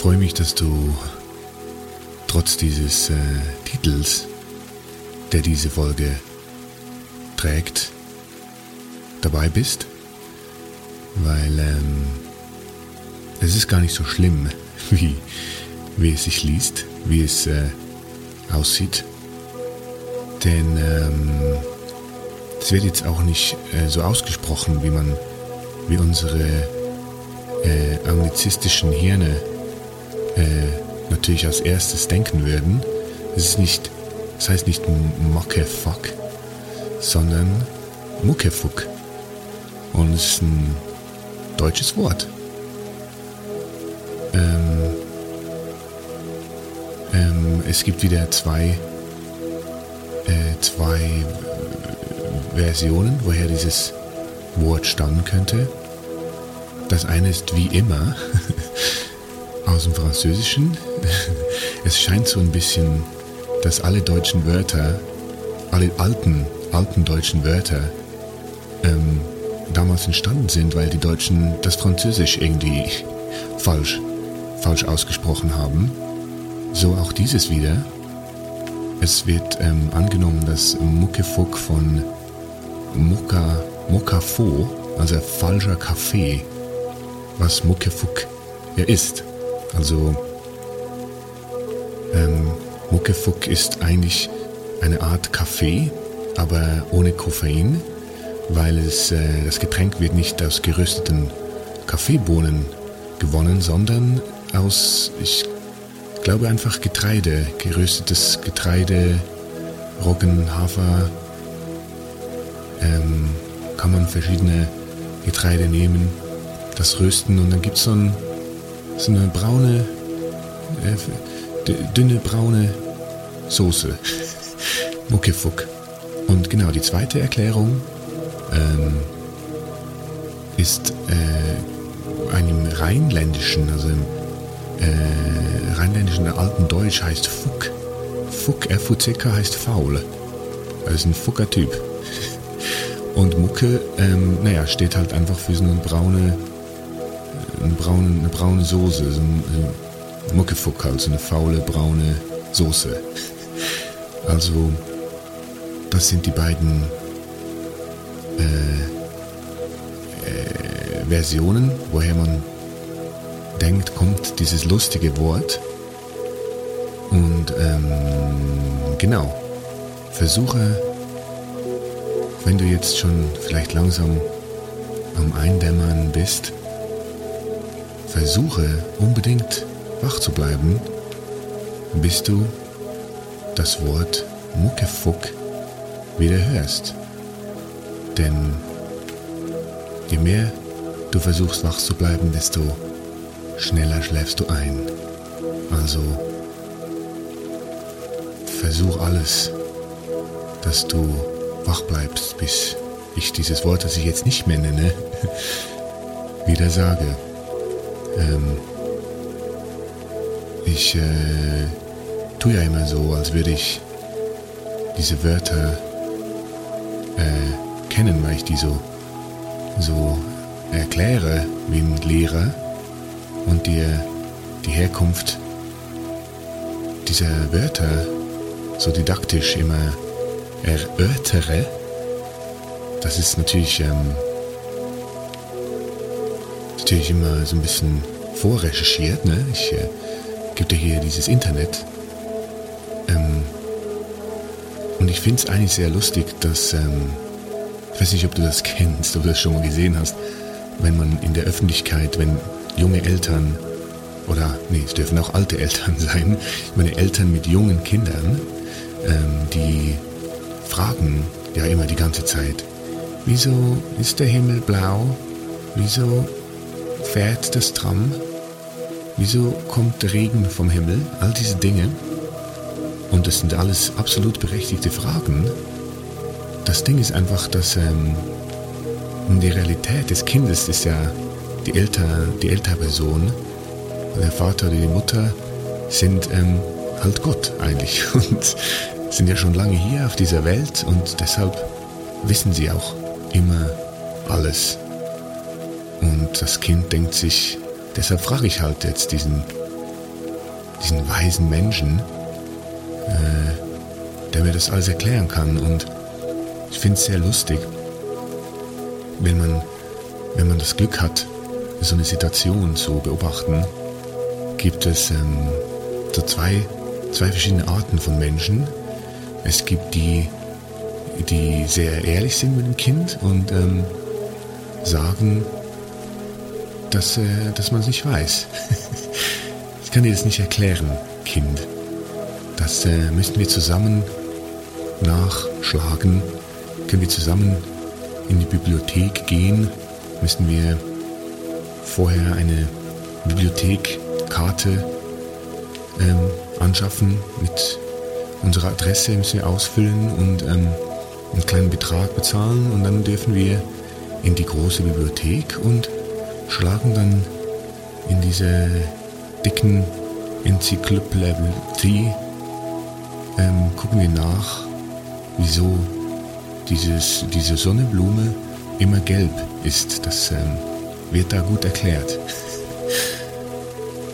Freue mich, dass du trotz dieses äh, Titels, der diese Folge trägt, dabei bist, weil ähm, es ist gar nicht so schlimm, wie, wie es sich liest, wie es äh, aussieht. Denn ähm, es wird jetzt auch nicht äh, so ausgesprochen, wie man, wie unsere äh, anglizistischen Hirne äh, natürlich als erstes denken würden. Es ist nicht, es heißt nicht Muckefuck, sondern Muckefuck. Und es ist ein deutsches Wort. Ähm, ähm, es gibt wieder zwei äh, zwei Versionen, woher dieses Wort stammen könnte. Das eine ist wie immer aus dem Französischen. Es scheint so ein bisschen, dass alle deutschen Wörter, alle alten, alten deutschen Wörter ähm, damals entstanden sind, weil die Deutschen das Französisch irgendwie falsch, falsch ausgesprochen haben. So auch dieses wieder. Es wird ähm, angenommen, dass Muckefuck von Mucka, Muckafo, also falscher Kaffee, was Muckefuck ja ist. Also ähm, Muckefuck ist eigentlich eine Art Kaffee, aber ohne Koffein, weil es, äh, das Getränk wird nicht aus gerösteten Kaffeebohnen gewonnen, sondern aus, ich glaube einfach Getreide, geröstetes Getreide, Roggen, Hafer. Ähm, kann man verschiedene Getreide nehmen, das rösten und dann gibt es so, ein, so eine braune, äh, dünne braune Soße. Muckefuck. Und genau, die zweite Erklärung ähm, ist äh, einem rheinländischen, also im äh, rheinländischen alten Deutsch heißt Fuck. Fuck, F-U-C-K heißt faul. Das ist ein fucker Typ. Und Mucke, ähm, naja, steht halt einfach für so eine braune, eine braune, eine braune Soße, so ein, so Muckefuck halt, so eine faule braune Soße. Also, das sind die beiden äh, äh, Versionen, woher man denkt, kommt dieses lustige Wort. Und ähm, genau, versuche, wenn du jetzt schon vielleicht langsam am Eindämmern bist, versuche unbedingt wach zu bleiben, bis du das Wort Muckefuck wieder hörst. Denn je mehr du versuchst wach zu bleiben, desto schneller schläfst du ein. Also versuch alles, dass du wach bleibst, bis ich dieses Wort, das ich jetzt nicht mehr nenne, wieder sage. Ähm, ich äh, tue ja immer so, als würde ich diese Wörter äh, kennen, weil ich die so, so erkläre wie ein Lehrer und dir die Herkunft dieser Wörter so didaktisch immer erörtere, das ist natürlich, ähm, natürlich immer so ein bisschen vorrecherchiert. Ne? Ich äh, gebe dir hier dieses Internet. Ähm, und ich finde es eigentlich sehr lustig, dass, ähm, ich weiß nicht, ob du das kennst, ob du das schon mal gesehen hast, wenn man in der Öffentlichkeit, wenn junge Eltern oder, nee, es dürfen auch alte Eltern sein, meine Eltern mit jungen Kindern, ähm, die fragen ja immer die ganze Zeit, wieso ist der Himmel blau? Wieso fährt das Tram? Wieso kommt der Regen vom Himmel? All diese Dinge. Und das sind alles absolut berechtigte Fragen. Das Ding ist einfach, dass ähm, die Realität des Kindes ist ja die, älter, die ältere Person. Der Vater oder die Mutter sind ähm, halt Gott eigentlich und sind ja schon lange hier auf dieser Welt und deshalb wissen sie auch immer alles. Und das Kind denkt sich, deshalb frage ich halt jetzt diesen, diesen weisen Menschen, äh, der mir das alles erklären kann. Und ich finde es sehr lustig, wenn man, wenn man das Glück hat, so eine Situation zu beobachten, gibt es ähm, so zwei, zwei verschiedene Arten von Menschen. Es gibt die, die sehr ehrlich sind mit dem Kind und ähm, sagen, dass, äh, dass man es nicht weiß. ich kann dir das nicht erklären, Kind. Das äh, müssen wir zusammen nachschlagen. Können wir zusammen in die Bibliothek gehen, müssen wir vorher eine Bibliothekkarte ähm, anschaffen mit unserer Adresse müssen wir ausfüllen und ähm, einen kleinen Betrag bezahlen und dann dürfen wir in die große Bibliothek und schlagen dann in diese dicken Enzyklopädie, ähm, gucken wir nach, wieso dieses, diese Sonnenblume immer gelb ist. Das ähm, wird da gut erklärt.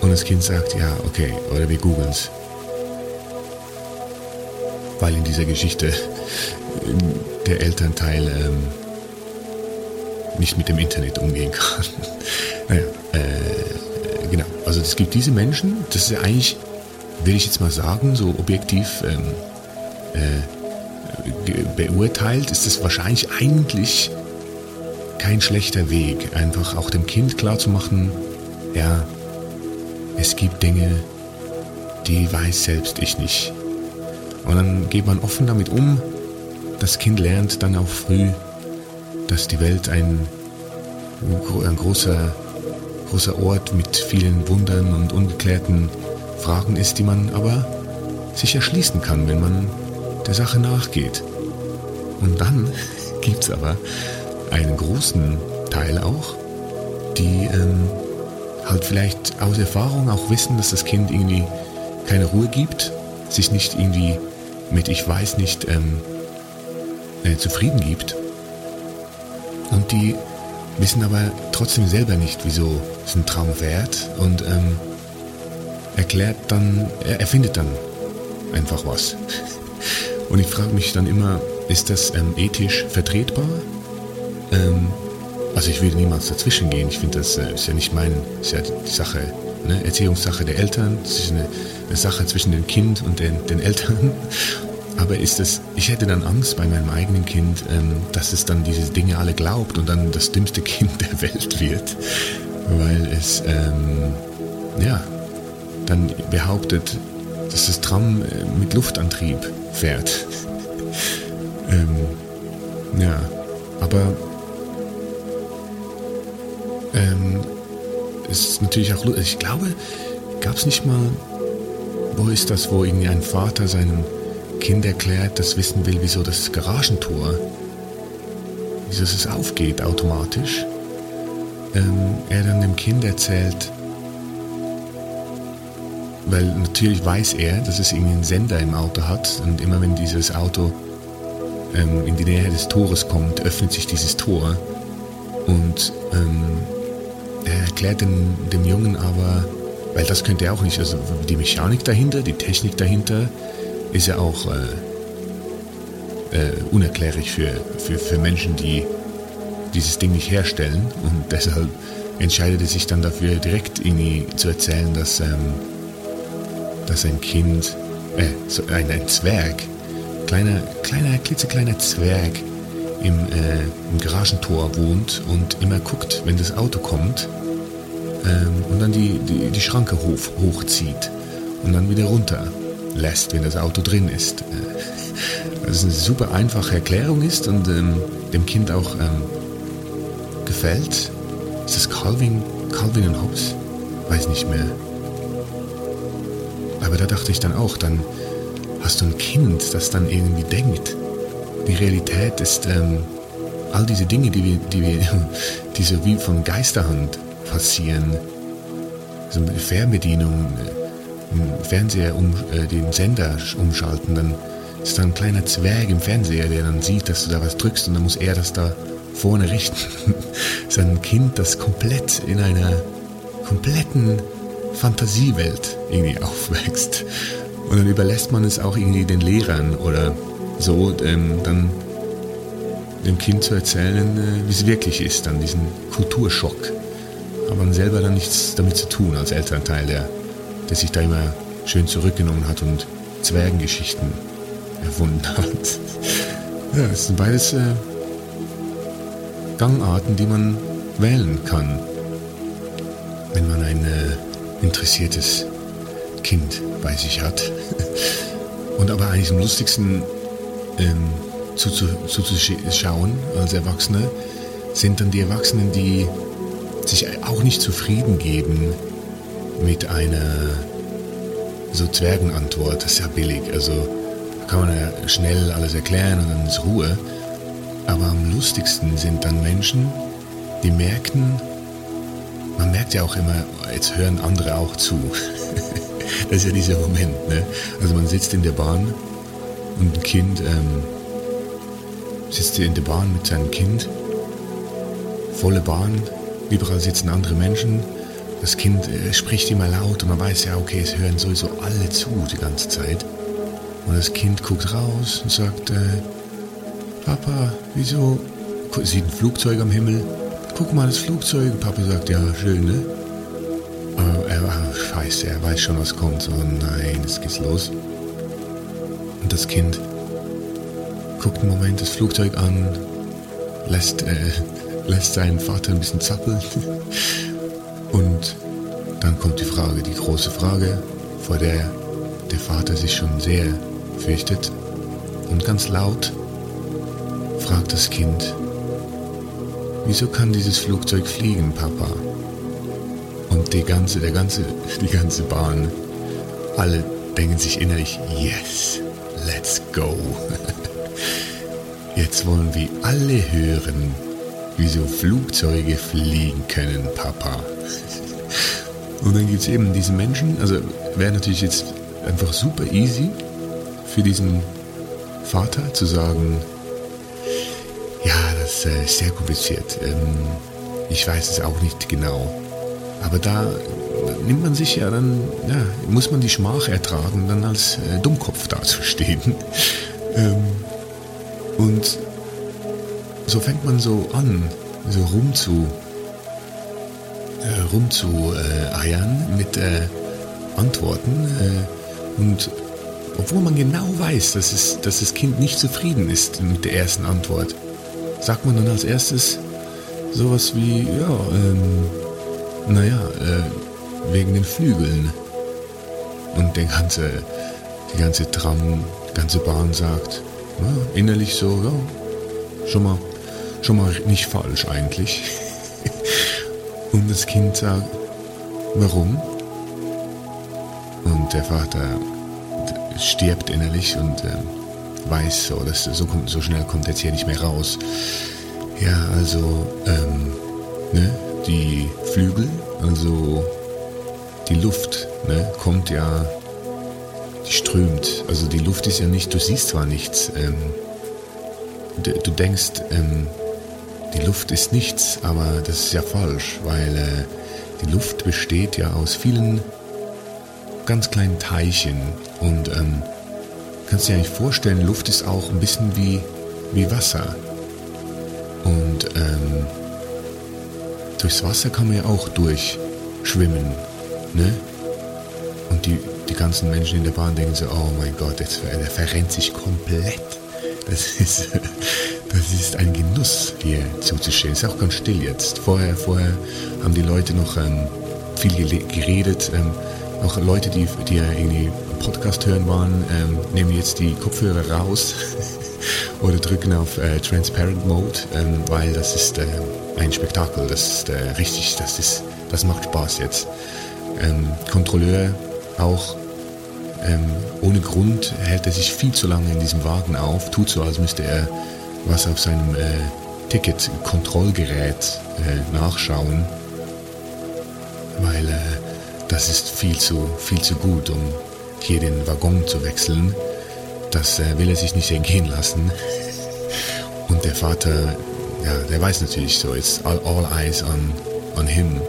Und das Kind sagt, ja, okay, oder wir googeln es. Weil in dieser Geschichte der Elternteil ähm, nicht mit dem Internet umgehen kann. naja, äh, genau. Also es gibt diese Menschen, das ist ja eigentlich, will ich jetzt mal sagen, so objektiv ähm, äh, beurteilt, ist es wahrscheinlich eigentlich kein schlechter Weg, einfach auch dem Kind klarzumachen, ja, es gibt Dinge, die weiß selbst ich nicht. Und dann geht man offen damit um. Das Kind lernt dann auch früh, dass die Welt ein, ein großer, großer Ort mit vielen Wundern und ungeklärten Fragen ist, die man aber sich erschließen kann, wenn man der Sache nachgeht. Und dann gibt es aber einen großen Teil auch, die ähm, halt vielleicht aus Erfahrung auch wissen, dass das Kind irgendwie keine Ruhe gibt, sich nicht irgendwie mit ich weiß nicht ähm, äh, zufrieden gibt und die wissen aber trotzdem selber nicht, wieso es ein Traum wert und ähm, erklärt dann, er erfindet dann einfach was. Und ich frage mich dann immer, ist das ähm, ethisch vertretbar? Ähm, also ich würde niemals dazwischen gehen. Ich finde, das äh, ist ja nicht mein, ist ja die Sache, ne? Erziehungssache der Eltern. Das ist eine, eine Sache zwischen dem Kind und den, den Eltern. Aber ist das, ich hätte dann Angst bei meinem eigenen Kind, ähm, dass es dann diese Dinge alle glaubt und dann das dümmste Kind der Welt wird. weil es, ähm, ja, dann behauptet, dass das Tram äh, mit Luftantrieb fährt. ähm, ja, aber ähm, es ist natürlich auch, ich glaube, gab es nicht mal, wo ist das, wo irgendwie ein Vater seinem Kind erklärt, das wissen will, wieso das Garagentor, wieso es aufgeht automatisch. Ähm, er dann dem Kind erzählt, weil natürlich weiß er, dass es irgendwie einen Sender im Auto hat und immer wenn dieses Auto ähm, in die Nähe des Tores kommt, öffnet sich dieses Tor und ähm, er erklärt dem, dem Jungen aber, weil das könnte er auch nicht, also die Mechanik dahinter, die Technik dahinter ist ja auch äh, äh, unerklärlich für, für, für Menschen, die dieses Ding nicht herstellen. Und deshalb entscheidet er sich dann dafür, direkt irgendwie zu erzählen, dass, ähm, dass ein Kind, äh, so ein, ein Zwerg, kleiner, kleiner, klitzekleiner Zwerg im, äh, im Garagentor wohnt und immer guckt, wenn das Auto kommt ähm, und dann die, die, die Schranke hoch, hochzieht und dann wieder runter lässt, wenn das Auto drin ist. Äh, also eine super einfache Erklärung ist und ähm, dem Kind auch ähm, gefällt. Ist das Calvin, Calvin und Hobbes? Weiß nicht mehr. Aber da dachte ich dann auch, dann hast du ein Kind, das dann irgendwie denkt. Die Realität ist ähm, all diese Dinge, die wir, die wir, die so wie von Geisterhand passieren. So eine Fernbedienung, im Fernseher um, äh, den Sender umschalten, dann ist da ein kleiner Zwerg im Fernseher, der dann sieht, dass du da was drückst und dann muss er das da vorne richten. ist ein Kind, das komplett in einer kompletten Fantasiewelt irgendwie aufwächst. Und dann überlässt man es auch irgendwie den Lehrern oder so, ähm, dann dem Kind zu erzählen, äh, wie es wirklich ist, dann diesen Kulturschock. Aber man selber dann nichts damit zu tun als Elternteil, der der sich da immer schön zurückgenommen hat und Zwergengeschichten erfunden hat. Ja, das sind beides äh, Gangarten, die man wählen kann, wenn man ein äh, interessiertes Kind bei sich hat. Und aber eigentlich am lustigsten ähm, zuzuschauen zu, als Erwachsene sind dann die Erwachsenen, die sich auch nicht zufrieden geben mit einer so Zwergenantwort. Das ist ja billig. Also kann man ja schnell alles erklären und dann ist Ruhe. Aber am lustigsten sind dann Menschen, die merken, man merkt ja auch immer, jetzt hören andere auch zu. das ist ja dieser Moment. Ne? Also man sitzt in der Bahn und ein Kind ähm, sitzt in der Bahn mit seinem Kind, volle Bahn, überall sitzen andere Menschen das Kind äh, spricht immer laut und man weiß ja, okay, es hören sowieso alle zu die ganze Zeit. Und das Kind guckt raus und sagt, äh, Papa, wieso? Sieht ein Flugzeug am Himmel. Guck mal, das Flugzeug. Papa sagt, ja, schön, ne? Aber er, war scheiße, er weiß schon, was kommt. Oh nein, jetzt geht's los. Und das Kind guckt einen Moment das Flugzeug an, lässt, äh, lässt seinen Vater ein bisschen zappeln Und dann kommt die Frage, die große Frage, vor der der Vater sich schon sehr fürchtet. Und ganz laut fragt das Kind, wieso kann dieses Flugzeug fliegen, Papa? Und die ganze, der ganze, die ganze Bahn, alle denken sich innerlich, yes, let's go. Jetzt wollen wir alle hören, wieso Flugzeuge fliegen können, Papa. Und dann gibt es eben diese Menschen, also wäre natürlich jetzt einfach super easy für diesen Vater zu sagen, ja, das äh, ist sehr kompliziert. Ähm, ich weiß es auch nicht genau. Aber da nimmt man sich ja dann, ja, muss man die Schmach ertragen, dann als äh, Dummkopf dazustehen. ähm, und so fängt man so an, so rum zu äh, rumzueiern mit äh, Antworten. Äh, und obwohl man genau weiß, dass, es, dass das Kind nicht zufrieden ist mit der ersten Antwort, sagt man dann als erstes sowas wie, ja, ähm, naja, äh, wegen den Flügeln. Und der ganze, die ganze Tram, die ganze Bahn sagt, ja, innerlich so, ja, schon mal, schon mal nicht falsch eigentlich. Und das Kind sagt, warum? Und der Vater stirbt innerlich und äh, weiß so, dass so, kommt, so schnell kommt jetzt hier nicht mehr raus. Ja, also, ähm, ne, die Flügel, also die Luft, ne, kommt ja, die strömt. Also die Luft ist ja nicht, du siehst zwar nichts, ähm, du, du, denkst, ähm, die Luft ist nichts, aber das ist ja falsch, weil äh, die Luft besteht ja aus vielen ganz kleinen Teilchen und ähm, kannst dir eigentlich vorstellen, Luft ist auch ein bisschen wie, wie Wasser. Und ähm, durchs Wasser kann man ja auch durchschwimmen. Ne? Und die, die ganzen Menschen in der Bahn denken so, oh mein Gott, jetzt, der verrennt sich komplett. Das ist, das ist ein Genuss, hier zuzustehen. Ist auch ganz still jetzt. Vorher, vorher haben die Leute noch ähm, viel geredet. Ähm, auch Leute, die, die ja irgendwie Podcast hören waren, ähm, nehmen jetzt die Kopfhörer raus oder drücken auf äh, Transparent Mode, ähm, weil das ist äh, ein Spektakel. Das ist äh, richtig, das ist, das macht Spaß jetzt. Ähm, Kontrolleur auch ähm, ohne Grund hält er sich viel zu lange in diesem Wagen auf, tut so, als müsste er was auf seinem äh, Ticket-Kontrollgerät äh, nachschauen, weil äh, das ist viel zu, viel zu gut, um hier den Waggon zu wechseln. Das äh, will er sich nicht entgehen lassen. Und der Vater, ja, der weiß natürlich so, it's all, all eyes on, on him.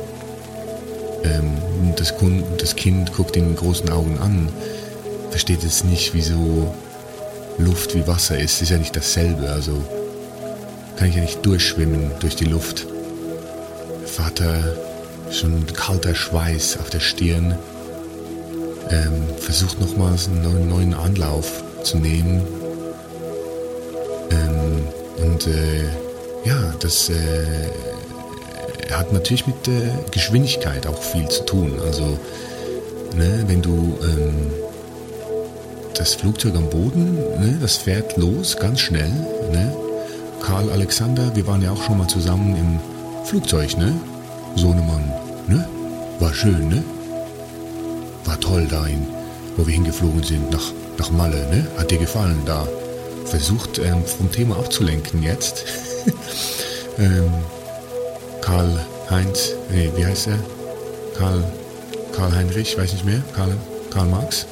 Ähm, das, das Kind guckt ihn mit großen Augen an, versteht jetzt nicht, wieso Luft wie Wasser ist. Ist ja nicht dasselbe, also kann ich ja nicht durchschwimmen durch die Luft. Vater schon kalter Schweiß auf der Stirn. Ähm, versucht nochmals einen neuen, Anlauf zu nehmen. Ähm, und äh, ja, das äh, hat natürlich mit äh, Geschwindigkeit auch viel zu tun. Also, ne, wenn du ähm, das Flugzeug am Boden, ne, das fährt los ganz schnell. Ne? Karl Alexander, wir waren ja auch schon mal zusammen im Flugzeug, ne? Sohnemann, ne? War schön, ne? War toll dahin, wo wir hingeflogen sind, nach, nach Malle, ne? Hat dir gefallen da? Versucht ähm, vom Thema abzulenken jetzt. ähm, Karl Heinz, nee, wie heißt er? Karl, Karl Heinrich, weiß nicht mehr, Karl, Karl Marx.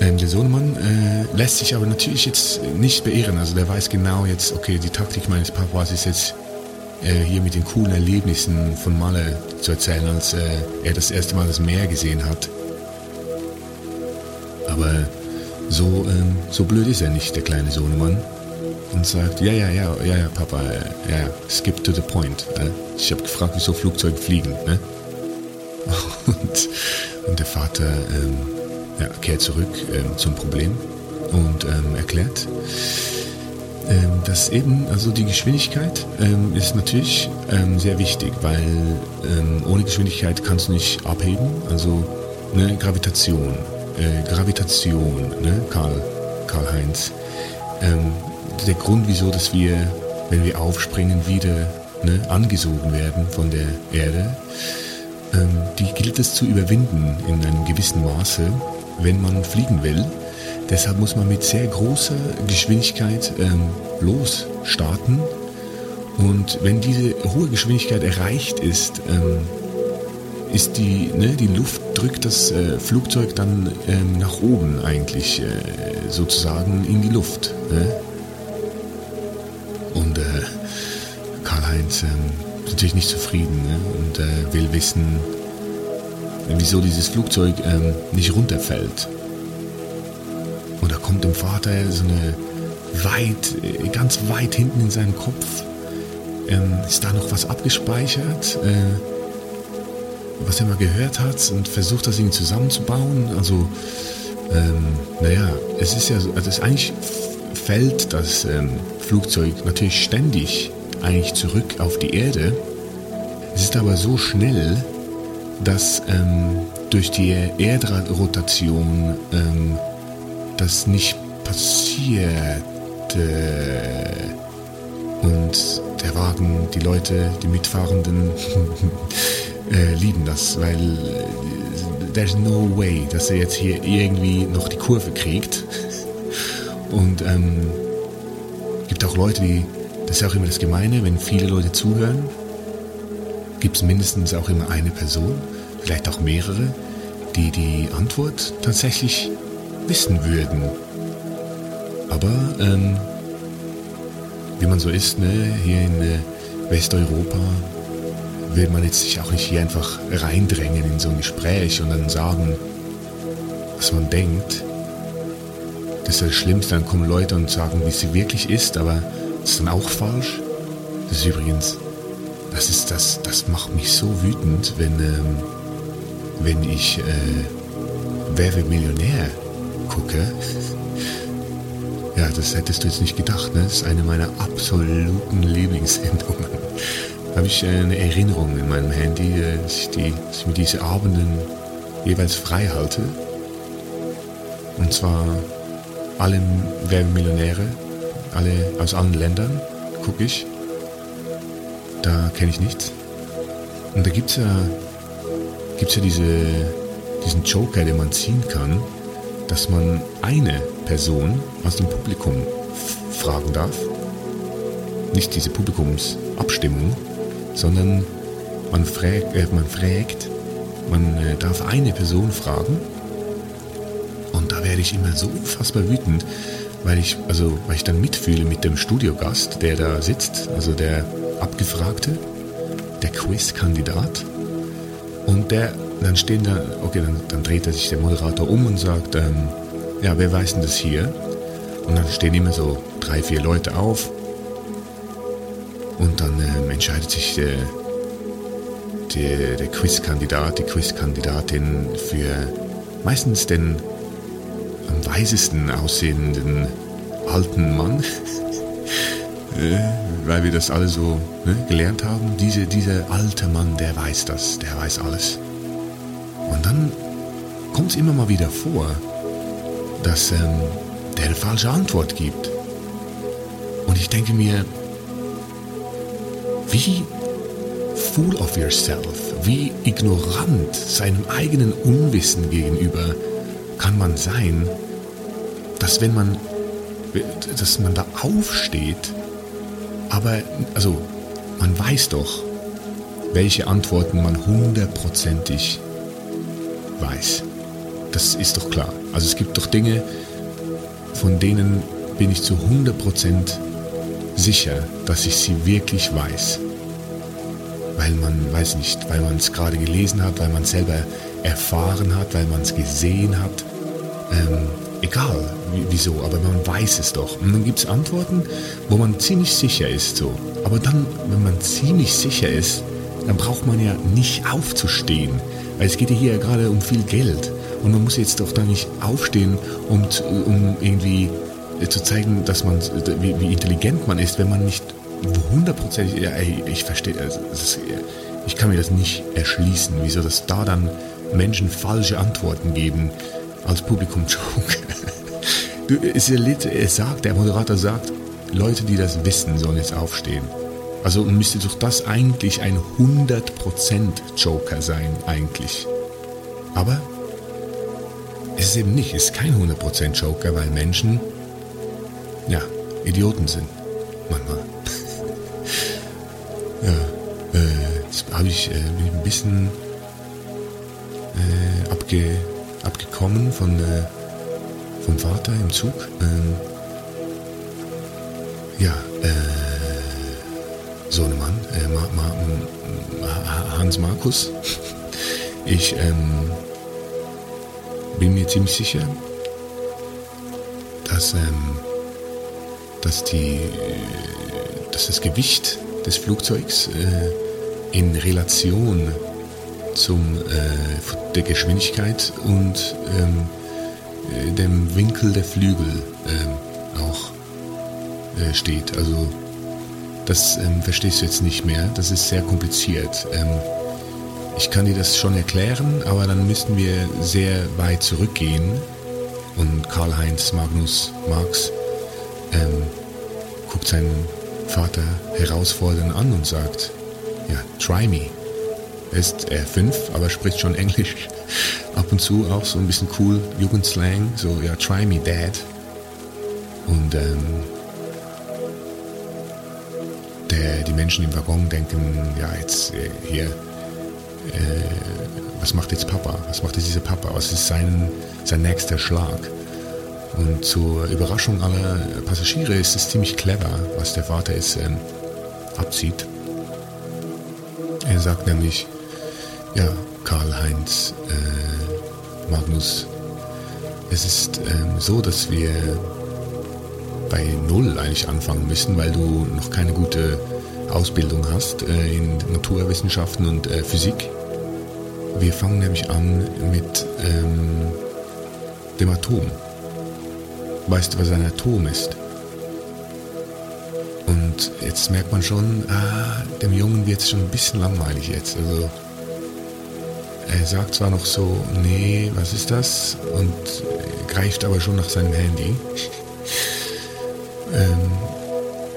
Ähm, der Sohnemann äh, lässt sich aber natürlich jetzt nicht beirren. Also der weiß genau jetzt, okay, die Taktik meines Papas ist jetzt äh, hier mit den coolen Erlebnissen von Malle zu erzählen, als äh, er das erste Mal das Meer gesehen hat. Aber so, ähm, so blöd ist er nicht, der kleine Sohnemann. Und sagt, ja, ja, ja, ja, ja, Papa, äh, ja, ja, skip to the point. Äh. Ich habe gefragt, wieso Flugzeuge fliegen. Ne? Und, und der Vater ähm, ja, kehrt zurück ähm, zum Problem und ähm, erklärt, ähm, dass eben, also die Geschwindigkeit ähm, ist natürlich ähm, sehr wichtig, weil ähm, ohne Geschwindigkeit kannst du nicht abheben. Also ne, Gravitation, äh, Gravitation, ne, Karl, Karl-Heinz. Ähm, der Grund, wieso, dass wir, wenn wir aufspringen, wieder ne, angesogen werden von der Erde, die gilt es zu überwinden in einem gewissen Maße, wenn man fliegen will. Deshalb muss man mit sehr großer Geschwindigkeit ähm, losstarten. Und wenn diese hohe Geschwindigkeit erreicht ist, ähm, ist die, ne, die Luft drückt das äh, Flugzeug dann ähm, nach oben eigentlich äh, sozusagen in die Luft. Ne? Und äh, Karl-Heinz ähm, ist natürlich nicht zufrieden ne? und äh, will wissen, wieso dieses Flugzeug ähm, nicht runterfällt kommt dem Vater so eine weit, äh, ganz weit hinten in seinem Kopf, ähm, ist da noch was abgespeichert, äh, was er mal gehört hat und versucht das irgendwie zusammenzubauen. Also, ähm, naja, es ist ja, also es eigentlich fällt das ähm, Flugzeug natürlich ständig eigentlich zurück auf die Erde. Es ist aber so schnell, dass ähm, durch die Erdrotation ähm, das nicht passiert. Und der Wagen, die Leute, die Mitfahrenden äh, lieben das, weil äh, there's no way, dass er jetzt hier irgendwie noch die Kurve kriegt. Und ähm, gibt auch Leute, die, das ist auch immer das Gemeine, wenn viele Leute zuhören, gibt es mindestens auch immer eine Person, vielleicht auch mehrere, die die Antwort tatsächlich wissen würden. Aber ähm, wie man so ist, ne, hier in äh, Westeuropa will man jetzt sich auch nicht hier einfach reindrängen in so ein Gespräch und dann sagen, was man denkt. Das ist das Schlimmste, dann kommen Leute und sagen, wie es wirklich ist, aber das ist dann auch falsch. Das ist übrigens, das ist das, das macht mich so wütend, wenn, ähm, wenn ich äh, Wer wird Millionär gucke. Ja, das hättest du jetzt nicht gedacht, ne? Das ist eine meiner absoluten Lieblingssendungen. Habe ich äh, eine Erinnerung in meinem Handy, äh, dass ich, die, dass ich mir diese Abenden jeweils frei halte. Und zwar alle Werbemillionäre, alle aus allen Ländern gucke ich. Da kenne ich nichts. Und da gibt es ja, gibt's ja diese, diesen Joker, den man ziehen kann, dass man eine Person aus dem Publikum fragen darf. Nicht diese Publikumsabstimmung, sondern man, frag, äh, man fragt, man äh, darf eine Person fragen. Und da werde ich immer so unfassbar wütend, weil ich, also, weil ich dann mitfühle mit dem Studiogast, der da sitzt, also der Abgefragte, der Quizkandidat. Und der, dann stehen da, okay, dann, dann dreht er sich der Moderator um und sagt, ähm, ja, wer weiß denn das hier? Und dann stehen immer so drei, vier Leute auf und dann ähm, entscheidet sich der, der, der Quizkandidat, die Quizkandidatin für meistens den am weisesten aussehenden alten Mann, äh, weil wir das alle so ne, gelernt haben. Diese, dieser alte Mann, der weiß das, der weiß alles. Und dann kommt es immer mal wieder vor, dass ähm, der eine falsche Antwort gibt. Und ich denke mir, wie full of yourself, wie ignorant seinem eigenen Unwissen gegenüber kann man sein, dass wenn man, dass man da aufsteht, aber, also, man weiß doch, welche Antworten man hundertprozentig weiß. Das ist doch klar. Also es gibt doch Dinge, von denen bin ich zu 100% sicher, dass ich sie wirklich weiß. Weil man, weiß nicht, weil man es gerade gelesen hat, weil man es selber erfahren hat, weil man es gesehen hat. Ähm, egal wieso, aber man weiß es doch. Und dann gibt es Antworten, wo man ziemlich sicher ist. So. Aber dann, wenn man ziemlich sicher ist, dann braucht man ja nicht aufzustehen. Weil es geht ja hier gerade um viel Geld. Und man muss jetzt doch da nicht aufstehen, um, um irgendwie äh, zu zeigen, dass man, wie, wie intelligent man ist, wenn man nicht hundertprozentig, ja, ich verstehe, also, ist, ich kann mir das nicht erschließen, wieso das da dann Menschen falsche Antworten geben als Publikum-Joke. er sagt, der Moderator sagt, Leute, die das wissen, sollen jetzt aufstehen. Also müsste doch das eigentlich ein 100% Joker sein, eigentlich. Aber es ist eben nicht, es ist kein 100% Joker, weil Menschen, ja, Idioten sind. Manchmal. ja, äh, jetzt habe ich, äh, ein bisschen äh, abge, abgekommen von, äh, vom Vater im Zug. Ähm, ja, äh, Sohnemann, äh, Ma, Ma, Hans Markus. Ich ähm, bin mir ziemlich sicher, dass, ähm, dass, die, dass das Gewicht des Flugzeugs äh, in Relation zum äh, der Geschwindigkeit und ähm, äh, dem Winkel der Flügel äh, auch äh, steht. Also das ähm, verstehst du jetzt nicht mehr. Das ist sehr kompliziert. Ähm, ich kann dir das schon erklären, aber dann müssten wir sehr weit zurückgehen. Und Karl-Heinz Magnus Marx ähm, guckt seinen Vater herausfordernd an und sagt, ja, try me. Er ist äh, fünf, aber spricht schon Englisch. Ab und zu auch so ein bisschen cool, Jugendslang, so, ja, try me, Dad. Und ähm, der, die Menschen im Waggon denken, ja, jetzt äh, hier, äh, was macht jetzt Papa? Was macht jetzt dieser Papa? Was ist sein, sein nächster Schlag? Und zur Überraschung aller Passagiere ist es ziemlich clever, was der Vater jetzt ähm, abzieht. Er sagt nämlich, ja, Karl-Heinz, äh, Magnus, es ist ähm, so, dass wir bei Null eigentlich anfangen müssen, weil du noch keine gute Ausbildung hast äh, in Naturwissenschaften und äh, Physik. Wir fangen nämlich an mit ähm, dem Atom. Weißt du, was ein Atom ist? Und jetzt merkt man schon, ah, dem Jungen wird es schon ein bisschen langweilig jetzt. Also er sagt zwar noch so, nee, was ist das? Und greift aber schon nach seinem Handy. ähm,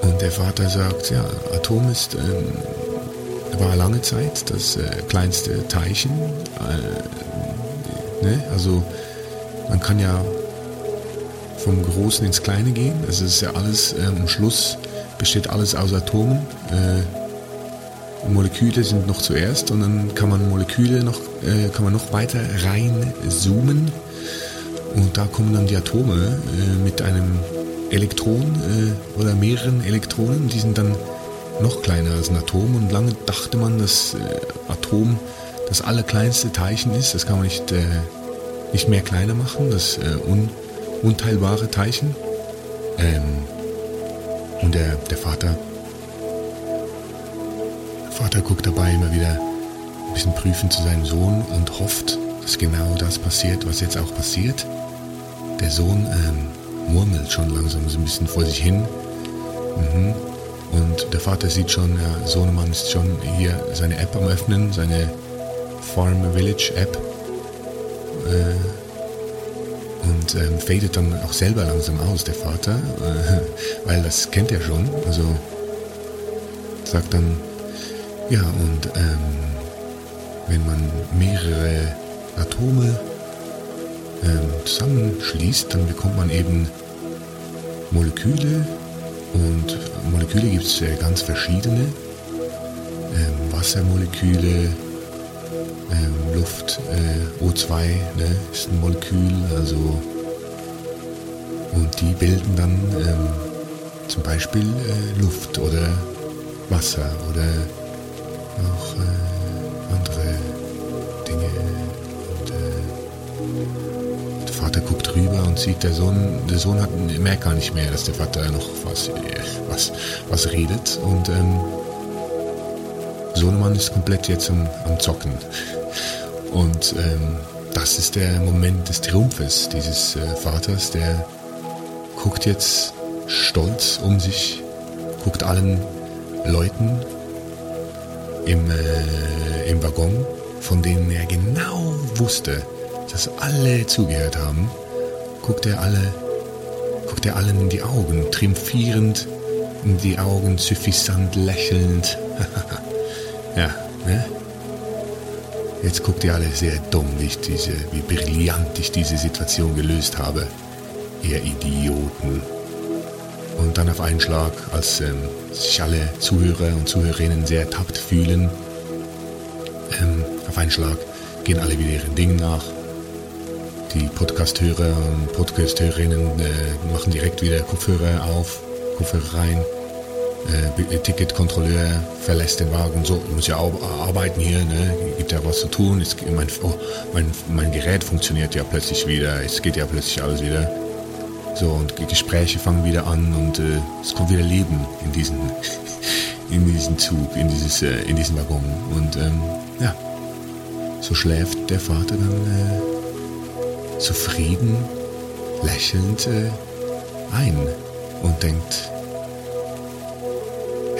und der Vater sagt, ja, Atom ist, ähm, war lange Zeit das äh, kleinste Teilchen. Äh, ne? Also man kann ja vom Großen ins Kleine gehen. Es ist ja alles, äh, am Schluss besteht alles aus Atomen. Äh, Moleküle sind noch zuerst und dann kann man Moleküle noch, äh, kann man noch weiter reinzoomen und da kommen dann die Atome äh, mit einem Elektron äh, oder mehreren Elektronen, die sind dann noch kleiner als ein Atom und lange dachte man, dass äh, Atom das allerkleinste Teilchen ist. Das kann man nicht, äh, nicht mehr kleiner machen, das äh, un, unteilbare Teilchen. Ähm, und der, der Vater, Vater guckt dabei immer wieder ein bisschen prüfend zu seinem Sohn und hofft, dass genau das passiert, was jetzt auch passiert. Der Sohn ähm, murmelt schon langsam so ein bisschen vor sich hin. Mhm. Und der Vater sieht schon, ja, Sohnemann ist schon hier seine App am Öffnen, seine Farm Village App. Äh, und ähm, fadet dann auch selber langsam aus, der Vater, äh, weil das kennt er schon. Also sagt dann, ja, und ähm, wenn man mehrere Atome ähm, zusammenschließt, dann bekommt man eben Moleküle und Moleküle gibt es äh, ganz verschiedene. Ähm, Wassermoleküle, ähm, Luft, äh, O2 ne, ist ein Molekül, also und die bilden dann ähm, zum Beispiel äh, Luft oder Wasser oder der Vater guckt rüber und sieht, der Sohn, der Sohn hat, merkt gar nicht mehr, dass der Vater noch was, was, was redet. Und ähm, Sohnemann ist komplett jetzt am, am Zocken. Und ähm, das ist der Moment des Triumphes dieses äh, Vaters, der guckt jetzt stolz um sich, guckt allen Leuten im, äh, im Waggon, von denen er genau wusste, dass alle zugehört haben, guckt er alle, guckt er allen in die Augen, triumphierend in die Augen, suffisant lächelnd. ja, ne? Jetzt guckt ihr alle sehr dumm, wie, ich diese, wie brillant ich diese Situation gelöst habe. Ihr Idioten. Und dann auf einen Schlag, als ähm, sich alle Zuhörer und Zuhörerinnen sehr tappt fühlen, ähm, auf einen Schlag gehen alle wieder ihren Dingen nach. Die Podcast-Hörer und Podcast-Hörerinnen äh, machen direkt wieder Kopfhörer auf, Kopfhörer rein. Äh, Ticketkontrolleur verlässt den Wagen, so, muss ja auch arbeiten hier, ne? gibt ja was zu tun. Es, mein, oh, mein, mein Gerät funktioniert ja plötzlich wieder, es geht ja plötzlich alles wieder. So, und Gespräche fangen wieder an und äh, es kommt wieder Leben in diesen, in diesen Zug, in, dieses, äh, in diesen Waggon. Und ähm, ja, so schläft der Vater dann äh, zufrieden, lächelnd äh, ein und denkt,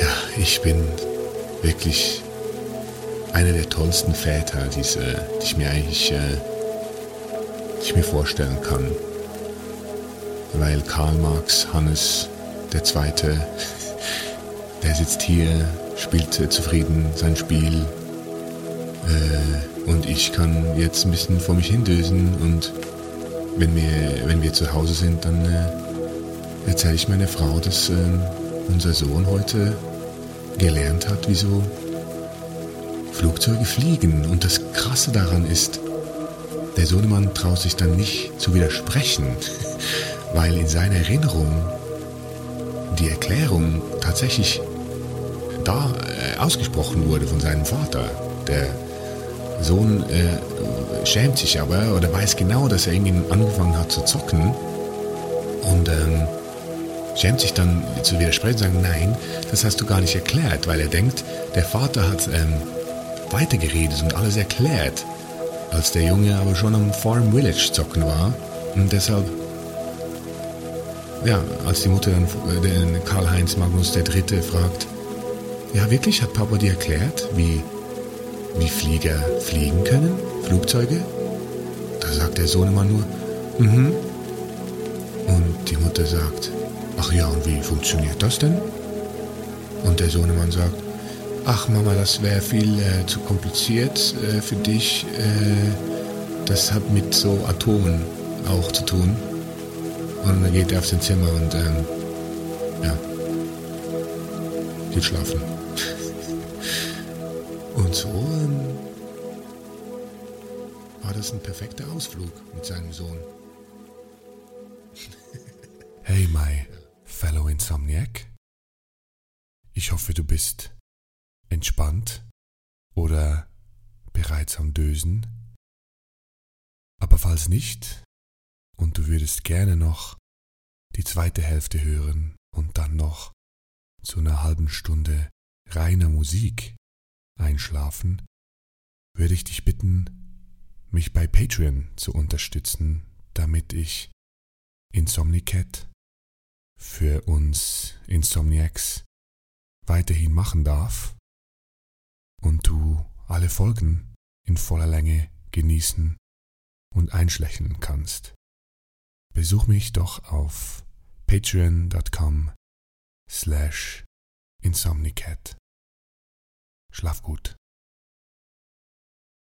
ja, ich bin wirklich einer der tollsten Väter, die, die ich mir eigentlich äh, die ich mir vorstellen kann. Weil Karl Marx, Hannes der Zweite, der sitzt hier, spielt äh, zufrieden sein Spiel äh, und ich kann jetzt ein bisschen vor mich hindösen und wenn wir, wenn wir zu Hause sind, dann äh, erzähle ich meiner Frau, dass äh, unser Sohn heute gelernt hat, wieso Flugzeuge fliegen. Und das Krasse daran ist, der Sohnemann traut sich dann nicht zu widersprechen, weil in seiner Erinnerung die Erklärung tatsächlich da äh, ausgesprochen wurde von seinem Vater. Der Sohn äh, schämt sich aber oder weiß genau, dass er irgendwie angefangen hat zu zocken und ähm, schämt sich dann zu widersprechen und sagen, nein, das hast du gar nicht erklärt, weil er denkt, der Vater hat ähm, weitergeredet und alles erklärt, als der Junge aber schon am Farm Village zocken war und deshalb, ja, als die Mutter dann äh, Karl-Heinz Magnus Dritte fragt, ja wirklich, hat Papa dir erklärt, wie, wie Flieger fliegen können, Flugzeuge? Da sagt der Sohnemann nur, mhm. Und die Mutter sagt, ach ja, und wie funktioniert das denn? Und der Sohnemann sagt, ach Mama, das wäre viel äh, zu kompliziert äh, für dich. Äh, das hat mit so Atomen auch zu tun. Und dann geht er auf sein Zimmer und ähm, ja, geht schlafen. und so ähm, war das ein perfekter Ausflug mit seinem Sohn. hey, my fellow Insomniac. Ich hoffe, du bist entspannt oder bereits am Dösen. Aber falls nicht und du würdest gerne noch die zweite Hälfte hören und dann noch zu einer halben Stunde reiner Musik einschlafen, würde ich dich bitten, mich bei Patreon zu unterstützen, damit ich Insomnicat für uns Insomniacs weiterhin machen darf und du alle Folgen in voller Länge genießen und einschlächeln kannst. Besuch mich doch auf patreon.com slash insomnicat. Schlaf gut.